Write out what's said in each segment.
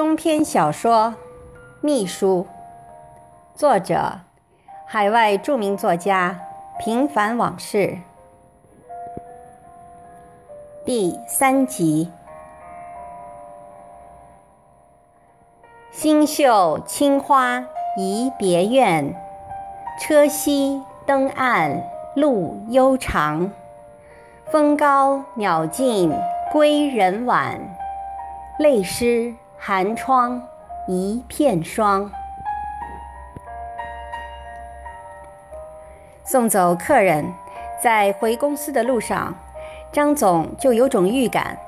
中篇小说《秘书》，作者：海外著名作家平凡往事，第三集。星宿青花移别院，车稀灯暗路悠长。风高鸟尽归人晚，泪湿。寒窗一片霜。送走客人，在回公司的路上，张总就有种预感，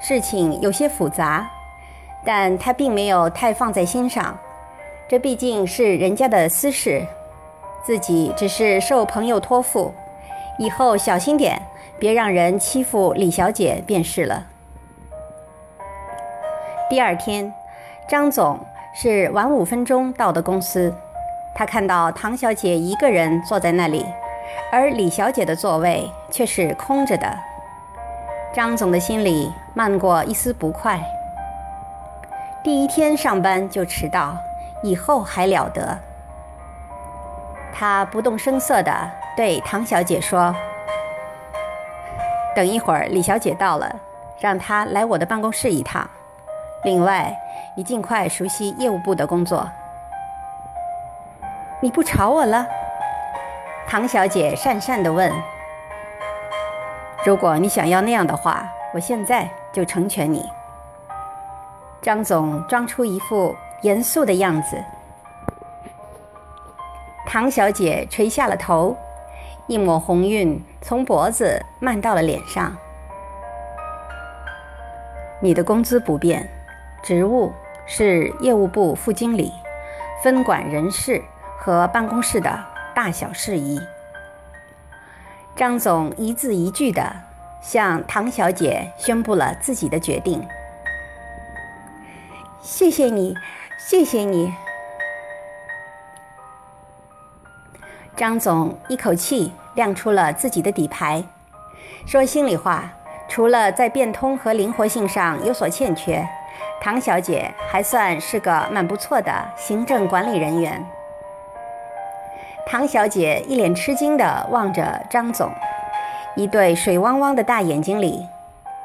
事情有些复杂，但他并没有太放在心上。这毕竟是人家的私事，自己只是受朋友托付，以后小心点，别让人欺负李小姐便是了。第二天，张总是晚五分钟到的公司。他看到唐小姐一个人坐在那里，而李小姐的座位却是空着的。张总的心里漫过一丝不快。第一天上班就迟到，以后还了得？他不动声色地对唐小姐说：“等一会儿李小姐到了，让她来我的办公室一趟。”另外，你尽快熟悉业务部的工作。你不吵我了？唐小姐讪讪地问。如果你想要那样的话，我现在就成全你。张总装出一副严肃的样子。唐小姐垂下了头，一抹红晕从脖子漫到了脸上。你的工资不变。职务是业务部副经理，分管人事和办公室的大小事宜。张总一字一句地向唐小姐宣布了自己的决定。谢谢你，谢谢你。张总一口气亮出了自己的底牌，说心里话，除了在变通和灵活性上有所欠缺。唐小姐还算是个蛮不错的行政管理人员。唐小姐一脸吃惊地望着张总，一对水汪汪的大眼睛里，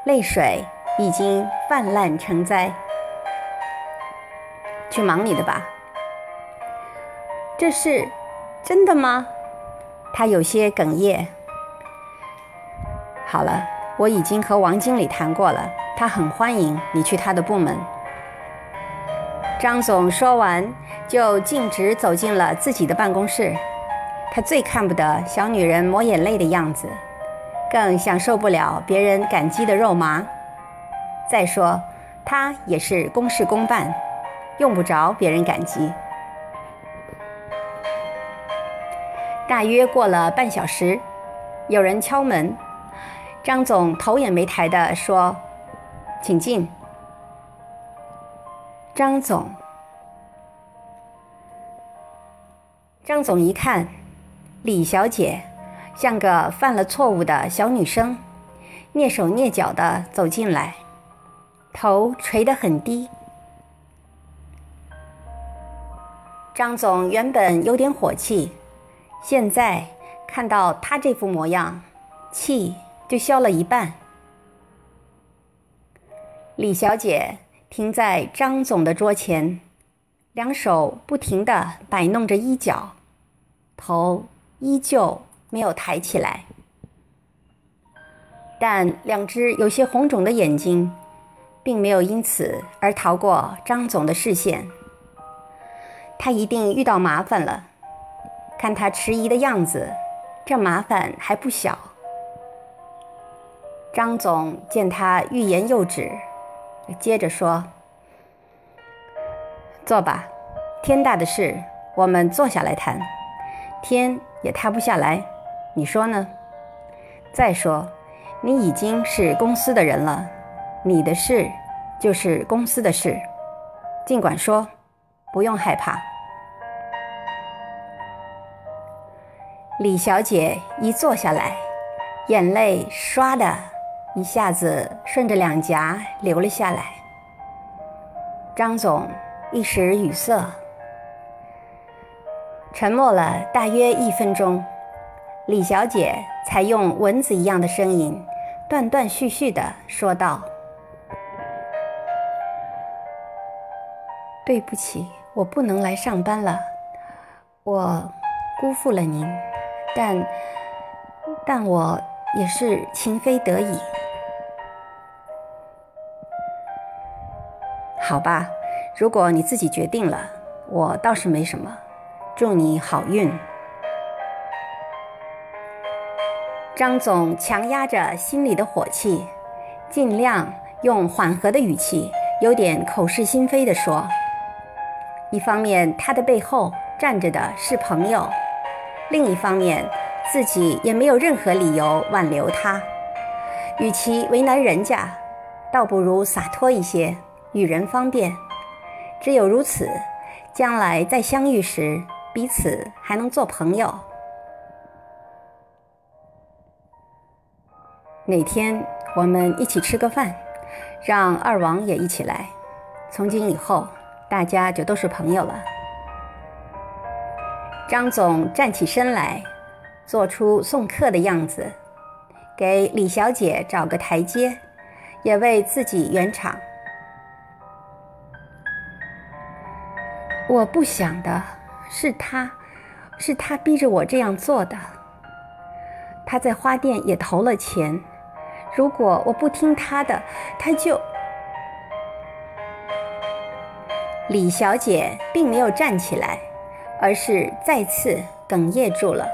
泪水已经泛滥成灾。去忙你的吧。这是真的吗？他有些哽咽。好了，我已经和王经理谈过了。他很欢迎你去他的部门。张总说完，就径直走进了自己的办公室。他最看不得小女人抹眼泪的样子，更享受不了别人感激的肉麻。再说，他也是公事公办，用不着别人感激。大约过了半小时，有人敲门，张总头也没抬地说。请进，张总。张总一看，李小姐像个犯了错误的小女生，蹑手蹑脚的走进来，头垂得很低。张总原本有点火气，现在看到她这副模样，气就消了一半。李小姐停在张总的桌前，两手不停地摆弄着衣角，头依旧没有抬起来，但两只有些红肿的眼睛，并没有因此而逃过张总的视线。他一定遇到麻烦了，看他迟疑的样子，这麻烦还不小。张总见他欲言又止。接着说：“坐吧，天大的事，我们坐下来谈。天也塌不下来，你说呢？再说，你已经是公司的人了，你的事就是公司的事，尽管说，不用害怕。”李小姐一坐下来，眼泪唰的。一下子顺着两颊流了下来。张总一时语塞，沉默了大约一分钟。李小姐才用蚊子一样的声音，断断续续地说道：“对不起，我不能来上班了，我辜负了您，但但我也是情非得已。好吧，如果你自己决定了，我倒是没什么。祝你好运。”张总强压着心里的火气，尽量用缓和的语气，有点口是心非地说：“一方面，他的背后站着的是朋友；另一方面，自己也没有任何理由挽留他。与其为难人家，倒不如洒脱一些，与人方便。只有如此，将来再相遇时，彼此还能做朋友。”哪天我们一起吃个饭，让二王也一起来。从今以后，大家就都是朋友了。张总站起身来，做出送客的样子，给李小姐找个台阶，也为自己圆场。我不想的是他，是他逼着我这样做的。他在花店也投了钱。如果我不听他的，他就……李小姐并没有站起来，而是再次哽咽住了。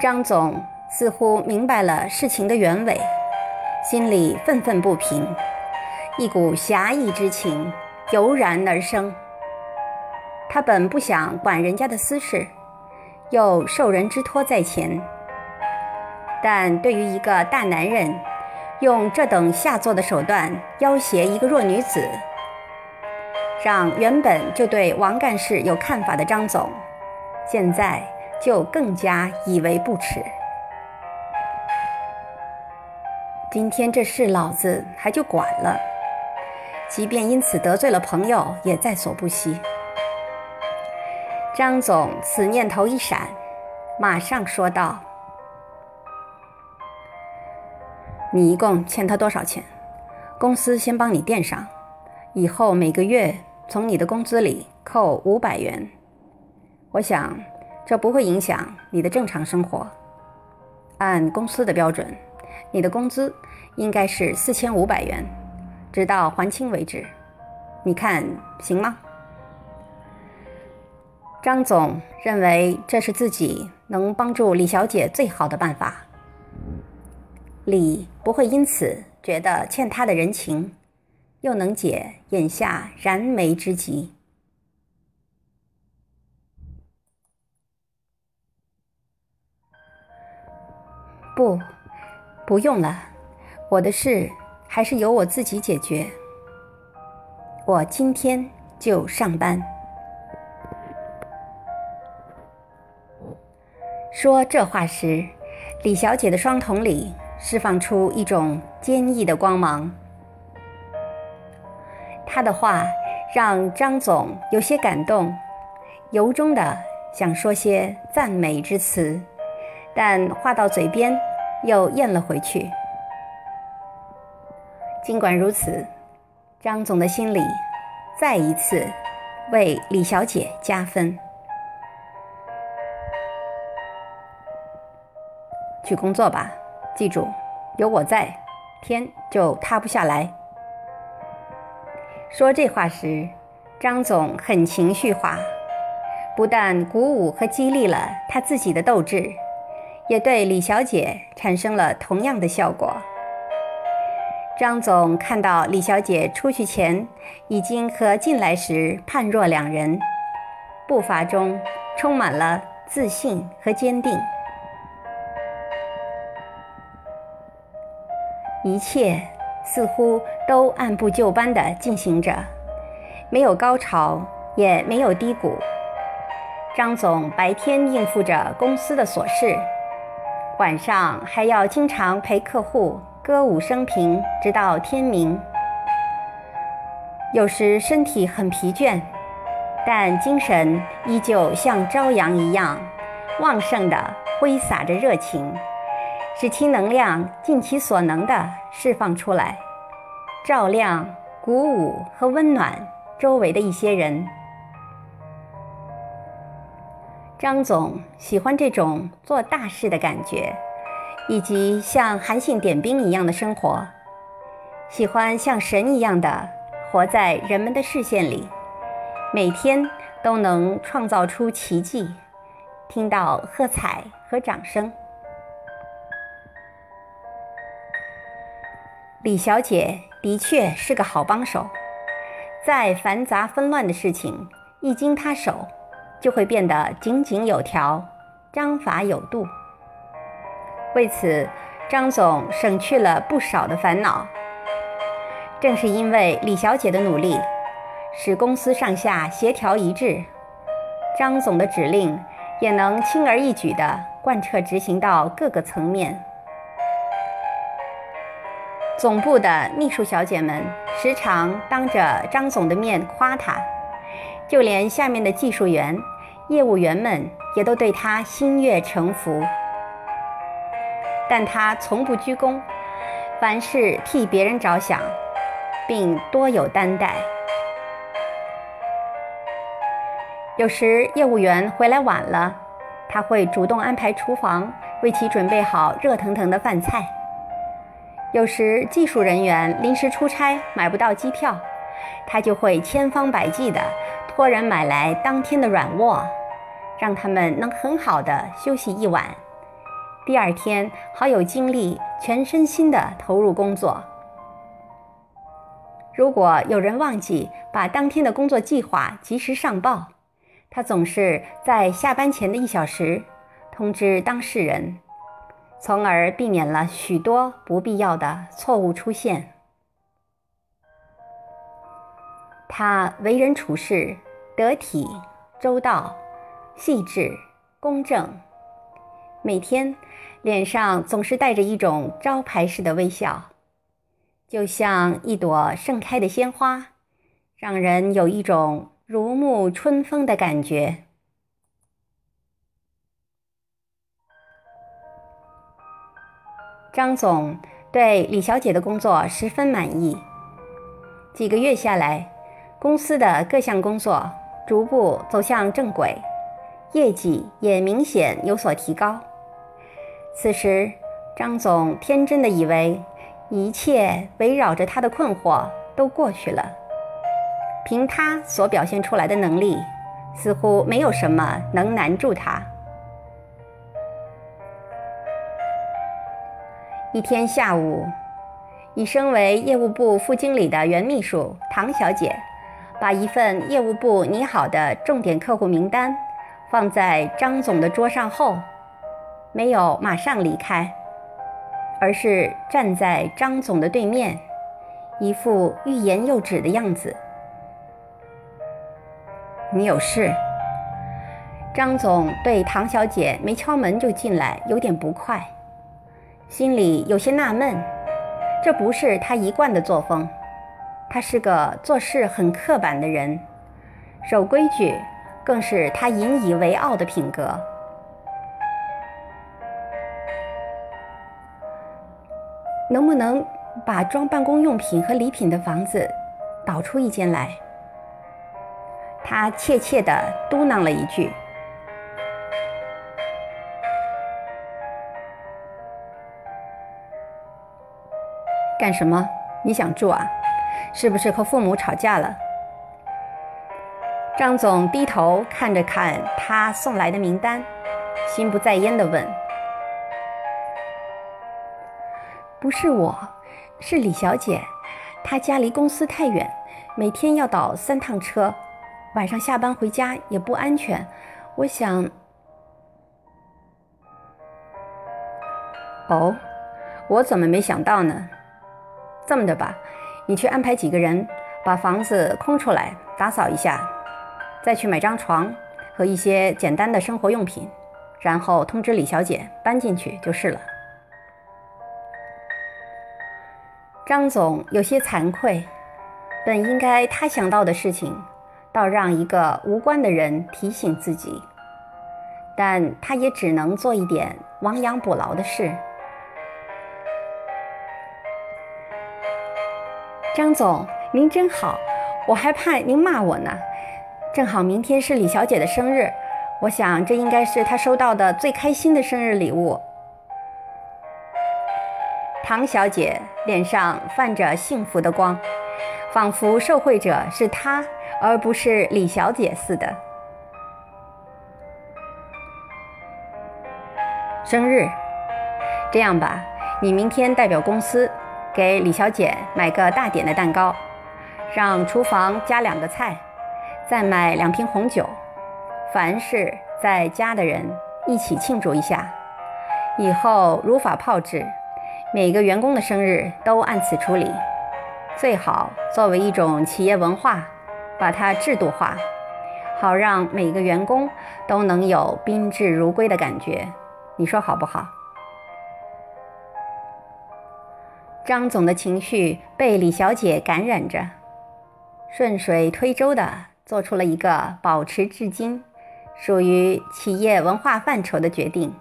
张总似乎明白了事情的原委，心里愤愤不平，一股侠义之情油然而生。他本不想管人家的私事，又受人之托在前。但对于一个大男人用这等下作的手段要挟一个弱女子，让原本就对王干事有看法的张总，现在就更加以为不耻。今天这事老子还就管了，即便因此得罪了朋友，也在所不惜。张总此念头一闪，马上说道。你一共欠他多少钱？公司先帮你垫上，以后每个月从你的工资里扣五百元。我想这不会影响你的正常生活。按公司的标准，你的工资应该是四千五百元，直到还清为止。你看行吗？张总认为这是自己能帮助李小姐最好的办法。李不会因此觉得欠他的人情，又能解眼下燃眉之急。不，不用了，我的事还是由我自己解决。我今天就上班。说这话时，李小姐的双瞳里。释放出一种坚毅的光芒。他的话让张总有些感动，由衷的想说些赞美之词，但话到嘴边又咽了回去。尽管如此，张总的心里再一次为李小姐加分。去工作吧。记住，有我在，天就塌不下来。说这话时，张总很情绪化，不但鼓舞和激励了他自己的斗志，也对李小姐产生了同样的效果。张总看到李小姐出去前已经和进来时判若两人，步伐中充满了自信和坚定。一切似乎都按部就班地进行着，没有高潮，也没有低谷。张总白天应付着公司的琐事，晚上还要经常陪客户歌舞升平，直到天明。有时身体很疲倦，但精神依旧像朝阳一样旺盛的挥洒着热情，使其能量尽其所能地释放出来，照亮、鼓舞和温暖周围的一些人。张总喜欢这种做大事的感觉，以及像韩信点兵一样的生活，喜欢像神一样的。活在人们的视线里，每天都能创造出奇迹，听到喝彩和掌声。李小姐的确是个好帮手，再繁杂纷乱的事情一经她手，就会变得井井有条、章法有度。为此，张总省去了不少的烦恼。正是因为李小姐的努力，使公司上下协调一致，张总的指令也能轻而易举地贯彻执行到各个层面。总部的秘书小姐们时常当着张总的面夸他，就连下面的技术员、业务员们也都对他心悦诚服。但他从不居功，凡事替别人着想。并多有担待。有时业务员回来晚了，他会主动安排厨房为其准备好热腾腾的饭菜。有时技术人员临时出差买不到机票，他就会千方百计地托人买来当天的软卧，让他们能很好的休息一晚，第二天好有精力全身心地投入工作。如果有人忘记把当天的工作计划及时上报，他总是在下班前的一小时通知当事人，从而避免了许多不必要的错误出现。他为人处事得体、周到、细致、公正，每天脸上总是带着一种招牌式的微笑。就像一朵盛开的鲜花，让人有一种如沐春风的感觉。张总对李小姐的工作十分满意。几个月下来，公司的各项工作逐步走向正轨，业绩也明显有所提高。此时，张总天真的以为。一切围绕着他的困惑都过去了。凭他所表现出来的能力，似乎没有什么能难住他。一天下午，已升为业务部副经理的原秘书唐小姐，把一份业务部拟好的重点客户名单放在张总的桌上后，没有马上离开。而是站在张总的对面，一副欲言又止的样子。你有事？张总对唐小姐没敲门就进来，有点不快，心里有些纳闷。这不是他一贯的作风，他是个做事很刻板的人，守规矩更是他引以为傲的品格。能不能把装办公用品和礼品的房子导出一间来？他怯怯地嘟囔了一句：“干什么？你想住啊？是不是和父母吵架了？”张总低头看着看他送来的名单，心不在焉地问。不是我，是李小姐。她家离公司太远，每天要倒三趟车，晚上下班回家也不安全。我想……哦，我怎么没想到呢？这么的吧，你去安排几个人把房子空出来，打扫一下，再去买张床和一些简单的生活用品，然后通知李小姐搬进去就是了。张总有些惭愧，本应该他想到的事情，倒让一个无关的人提醒自己，但他也只能做一点亡羊补牢的事。张总，您真好，我还怕您骂我呢。正好明天是李小姐的生日，我想这应该是她收到的最开心的生日礼物。唐小姐脸上泛着幸福的光，仿佛受惠者是她，而不是李小姐似的。生日，这样吧，你明天代表公司给李小姐买个大点的蛋糕，让厨房加两个菜。再买两瓶红酒，凡是在家的人一起庆祝一下。以后如法炮制，每个员工的生日都按此处理。最好作为一种企业文化，把它制度化，好让每个员工都能有宾至如归的感觉。你说好不好？张总的情绪被李小姐感染着，顺水推舟的。做出了一个保持至今属于企业文化范畴的决定。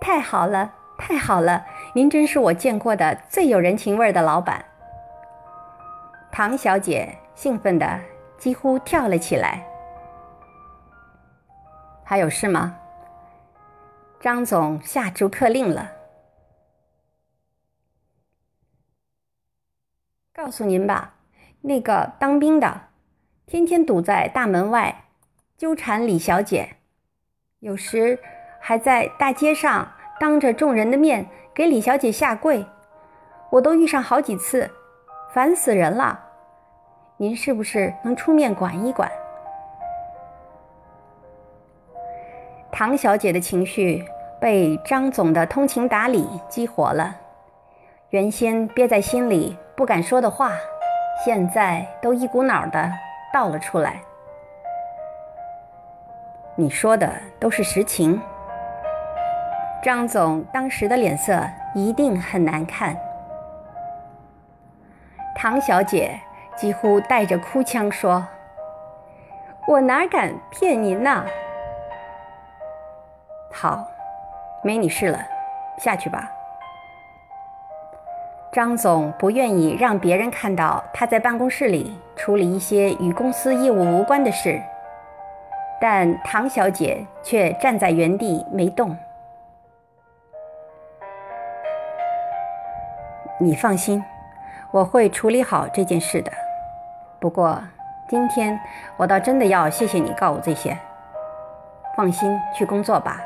太好了，太好了！您真是我见过的最有人情味的老板。唐小姐兴奋的几乎跳了起来。还有事吗？张总下逐客令了。告诉您吧。那个当兵的，天天堵在大门外，纠缠李小姐，有时还在大街上当着众人的面给李小姐下跪，我都遇上好几次，烦死人了。您是不是能出面管一管？唐小姐的情绪被张总的通情达理激活了，原先憋在心里不敢说的话。现在都一股脑的倒了出来。你说的都是实情。张总当时的脸色一定很难看。唐小姐几乎带着哭腔说：“我哪敢骗您呢？”好，没你事了，下去吧。张总不愿意让别人看到他在办公室里处理一些与公司业务无关的事，但唐小姐却站在原地没动。你放心，我会处理好这件事的。不过今天我倒真的要谢谢你告我这些。放心去工作吧，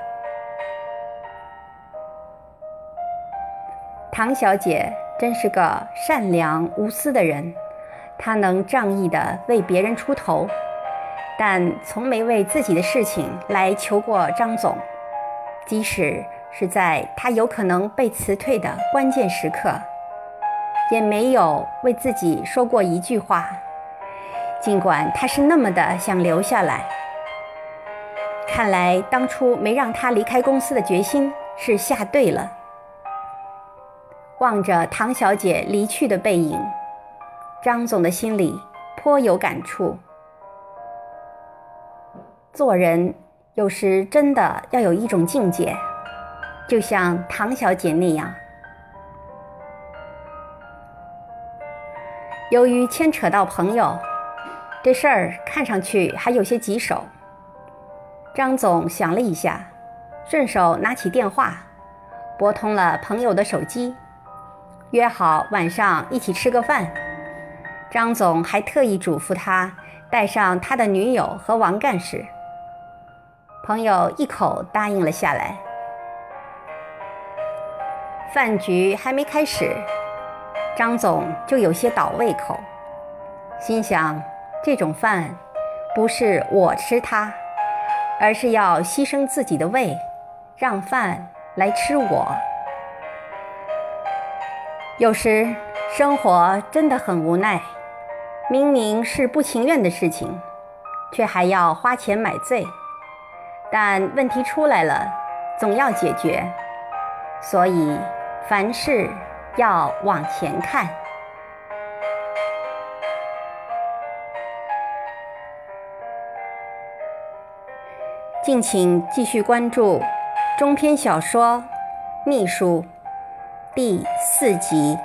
唐小姐。真是个善良无私的人，她能仗义的为别人出头，但从没为自己的事情来求过张总。即使是在他有可能被辞退的关键时刻，也没有为自己说过一句话。尽管他是那么的想留下来，看来当初没让他离开公司的决心是下对了。望着唐小姐离去的背影，张总的心里颇有感触。做人有时真的要有一种境界，就像唐小姐那样。由于牵扯到朋友，这事儿看上去还有些棘手。张总想了一下，顺手拿起电话，拨通了朋友的手机。约好晚上一起吃个饭，张总还特意嘱咐他带上他的女友和王干事。朋友一口答应了下来。饭局还没开始，张总就有些倒胃口，心想：这种饭不是我吃它，而是要牺牲自己的胃，让饭来吃我。有时生活真的很无奈，明明是不情愿的事情，却还要花钱买醉。但问题出来了，总要解决，所以凡事要往前看。敬请继续关注中篇小说秘书第四集。